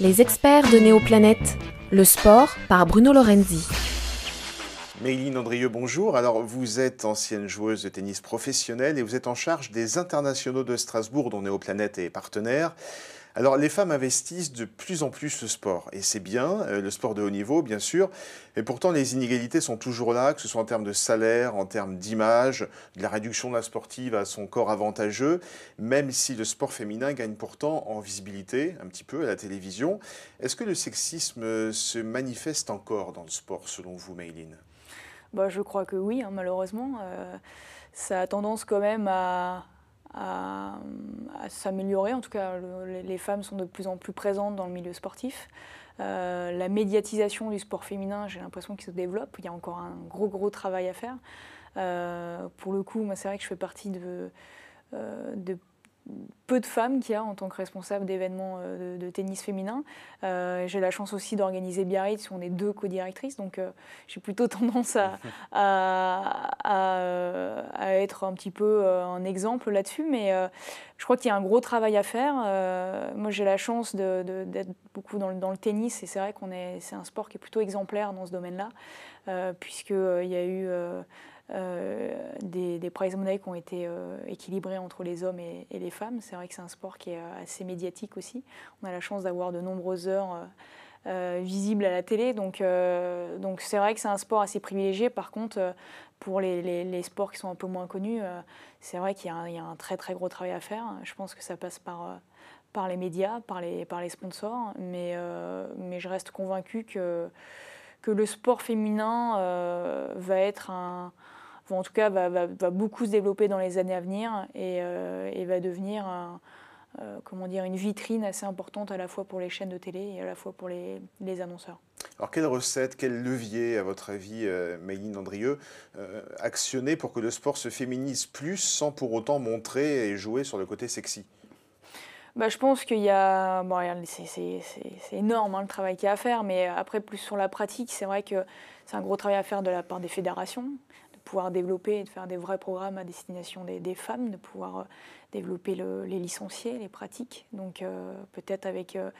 Les experts de Néoplanète, le sport par Bruno Lorenzi. Méline Andrieux, bonjour. Alors, vous êtes ancienne joueuse de tennis professionnelle et vous êtes en charge des internationaux de Strasbourg, dont Néoplanète est partenaire. Alors les femmes investissent de plus en plus le sport, et c'est bien, euh, le sport de haut niveau bien sûr, et pourtant les inégalités sont toujours là, que ce soit en termes de salaire, en termes d'image, de la réduction de la sportive à son corps avantageux, même si le sport féminin gagne pourtant en visibilité un petit peu à la télévision. Est-ce que le sexisme se manifeste encore dans le sport selon vous, Mayline? Bah, Je crois que oui, hein, malheureusement. Euh, ça a tendance quand même à, à, s'améliorer. En tout cas, les femmes sont de plus en plus présentes dans le milieu sportif. Euh, la médiatisation du sport féminin, j'ai l'impression qu'il se développe. Il y a encore un gros, gros travail à faire. Euh, pour le coup, c'est vrai que je fais partie de, euh, de peu de femmes qu'il y a en tant que responsable d'événements euh, de, tennis féminin. Euh, j'ai la chance aussi d'organiser Biarritz, où on est deux co-directrices, donc euh, j'ai plutôt tendance à, à, être un petit peu un exemple là-dessus, mais je crois qu'il y a un gros travail à faire. moi, j'ai la chance d'être beaucoup dans le, dans le, tennis, et c'est vrai qu'on est, c'est un sport qui est plutôt exemplaire dans ce domaine-là, puisqu'il y a eu euh, des, des prize money qui ont été euh, équilibrés entre les hommes et, les femmes. C'est vrai que c'est un sport qui est euh, assez médiatique aussi. On a la chance d'avoir de nombreuses heures visibles à la télé. Donc, donc c'est vrai que c'est un sport assez privilégié. Par contre, pour les, les, sports qui sont un peu moins connus, c'est vrai qu'il y, y, a un très très gros travail à faire. Je pense que ça passe par, par les médias, par les, par les sponsors, mais, mais je reste convaincue que, que le sport féminin va être un, en tout cas va, beaucoup se développer dans les années à venir et, euh, va devenir euh, comment dire, une vitrine assez importante à la fois pour les chaînes de télé et à la fois pour les, annonceurs. Alors quelle recette, quel levier, à votre avis, euh, Andrieux, euh, actionner pour que le sport se féminise plus sans pour autant montrer et jouer sur le côté sexy? Bah, je pense qu'il y a. Bon, c'est énorme hein, le travail qu'il y a à faire, mais après, plus sur la pratique, c'est vrai que c'est un gros travail à faire de la part des fédérations, pouvoir développer et de faire des vrais programmes à destination des, femmes, de pouvoir euh, développer les licenciés, les pratiques, donc euh, peut-être avec, euh,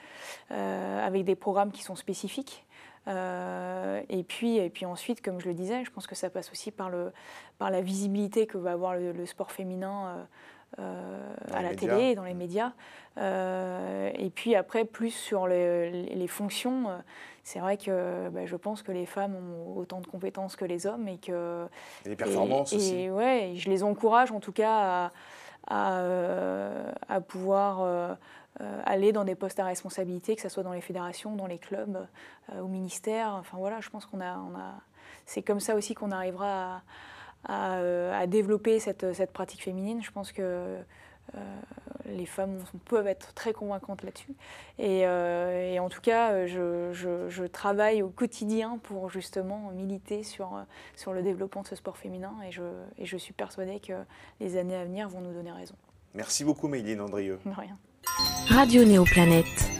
avec des programmes qui sont spécifiques. Et, puis, et puis ensuite, comme je le disais, je pense que ça passe aussi par, le, par la visibilité que va avoir le, sport féminin à la télé, dans les médias. et puis après, plus sur les, les fonctions c'est vrai que bah, je pense que les femmes ont autant de compétences que les hommes et que. Et les performances et, aussi. Et ouais, je les encourage en tout cas à, à, euh, pouvoir euh, euh, aller dans des postes à responsabilité, que ce soit dans les fédérations, dans les clubs, au ministère. Enfin voilà, je pense qu'on a, on a c'est comme ça aussi qu'on arrivera à, à, développer cette, cette, pratique féminine. Je pense que euh, les femmes peuvent être très convaincantes là-dessus. Et, euh, en tout cas, je, travaille au quotidien pour justement militer sur, sur le développement de ce sport féminin et je, et je suis persuadée que les années à venir vont nous donner raison. Merci beaucoup, Méline Andrieux. De rien. Radio Néoplanète.